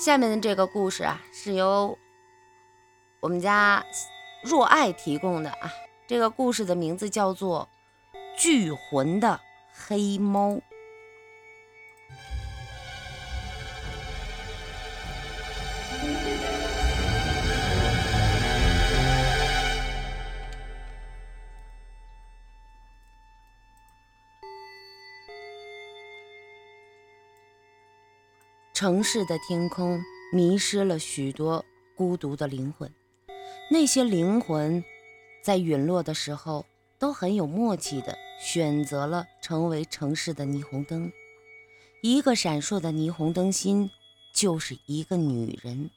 下面的这个故事啊，是由我们家若爱提供的啊。这个故事的名字叫做《聚魂的黑猫》。城市的天空迷失了许多孤独的灵魂，那些灵魂在陨落的时候都很有默契的选择了成为城市的霓虹灯。一个闪烁的霓虹灯心就是一个女人。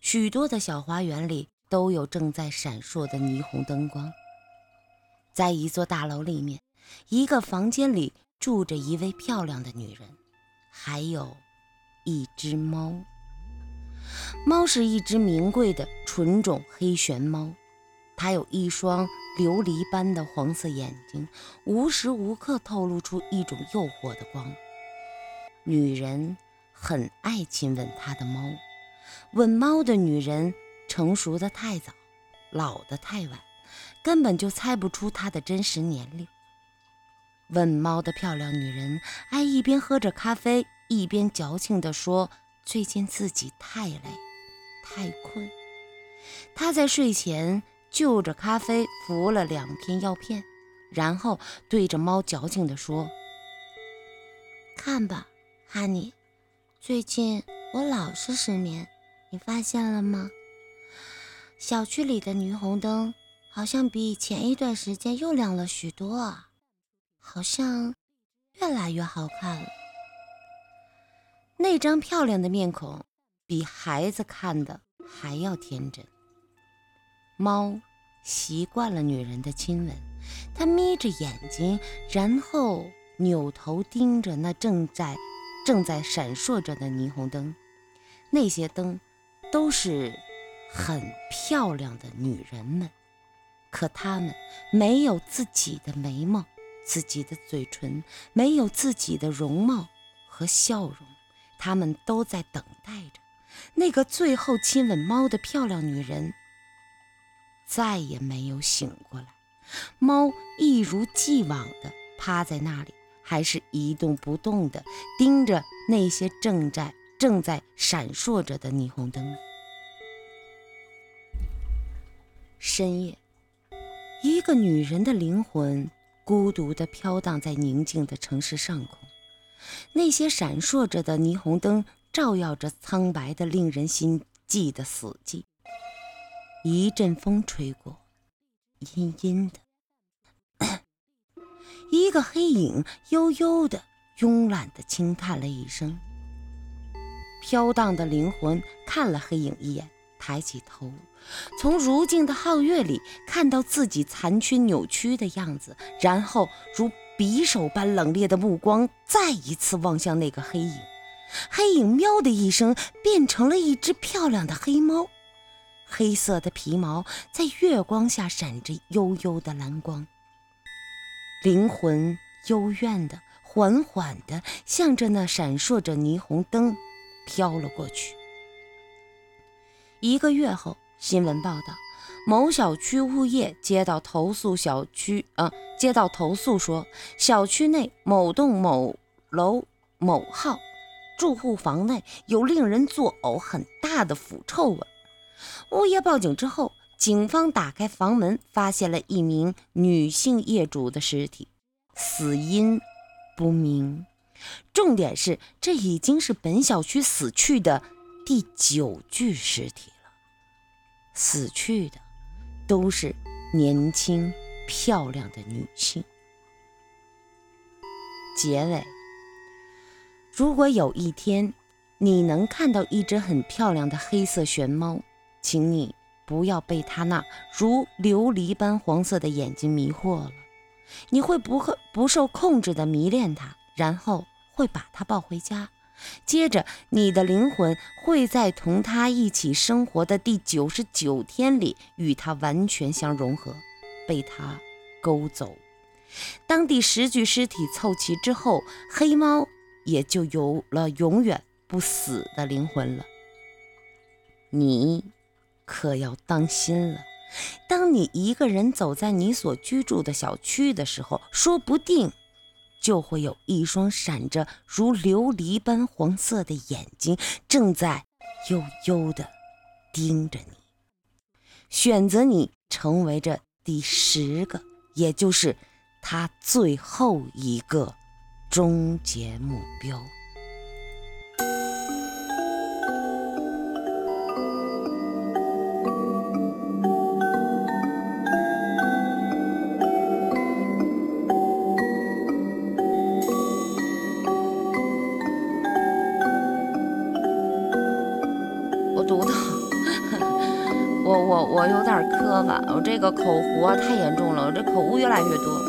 许多的小花园里都有正在闪烁的霓虹灯光。在一座大楼里面，一个房间里住着一位漂亮的女人，还有。一只猫，猫是一只名贵的纯种黑玄猫，它有一双琉璃般的黄色眼睛，无时无刻透露出一种诱惑的光。女人很爱亲吻她的猫，吻猫的女人成熟的太早，老的太晚，根本就猜不出她的真实年龄。吻猫的漂亮女人爱一边喝着咖啡。一边矫情地说：“最近自己太累，太困。”他在睡前就着咖啡服了两片药片，然后对着猫矫情地说：“看吧，哈尼，最近我老是失眠，你发现了吗？小区里的霓虹灯好像比前一段时间又亮了许多啊，好像越来越好看了。”那张漂亮的面孔，比孩子看的还要天真。猫习惯了女人的亲吻，它眯着眼睛，然后扭头盯着那正在正在闪烁着的霓虹灯。那些灯都是很漂亮的女人们，可她们没有自己的眉毛、自己的嘴唇，没有自己的容貌和笑容。他们都在等待着那个最后亲吻猫的漂亮女人，再也没有醒过来。猫一如既往地趴在那里，还是一动不动地盯着那些正在正在闪烁着的霓虹灯。深夜，一个女人的灵魂孤独地飘荡在宁静的城市上空。那些闪烁着的霓虹灯照耀着苍白的、令人心悸的死寂。一阵风吹过，阴阴的，一个黑影悠悠的、慵懒的轻叹了一声。飘荡的灵魂看了黑影一眼，抬起头，从如镜的皓月里看到自己残缺扭曲的样子，然后如。匕首般冷冽的目光再一次望向那个黑影，黑影喵的一声变成了一只漂亮的黑猫，黑色的皮毛在月光下闪着幽幽的蓝光。灵魂幽怨的、缓缓的向着那闪烁着霓虹灯飘了过去。一个月后，新闻报道。某小区物业接到投诉，小区啊，接到投诉说，小区内某栋某楼某号住户房内有令人作呕很大的腐臭味。物业报警之后，警方打开房门，发现了一名女性业主的尸体，死因不明。重点是，这已经是本小区死去的第九具尸体了，死去的。都是年轻漂亮的女性。结尾：如果有一天你能看到一只很漂亮的黑色玄猫，请你不要被它那如琉璃般黄色的眼睛迷惑了，你会不会不受控制的迷恋它，然后会把它抱回家。接着，你的灵魂会在同他一起生活的第九十九天里与他完全相融合，被他勾走。当第十具尸体凑齐之后，黑猫也就有了永远不死的灵魂了。你可要当心了。当你一个人走在你所居住的小区的时候，说不定就会有一双闪着如琉璃般黄色的眼睛，正在悠悠地盯着你，选择你成为这第十个，也就是他最后一个终结目标。读的，我我我有点磕巴，我这个口活太严重了，我这口误越来越多。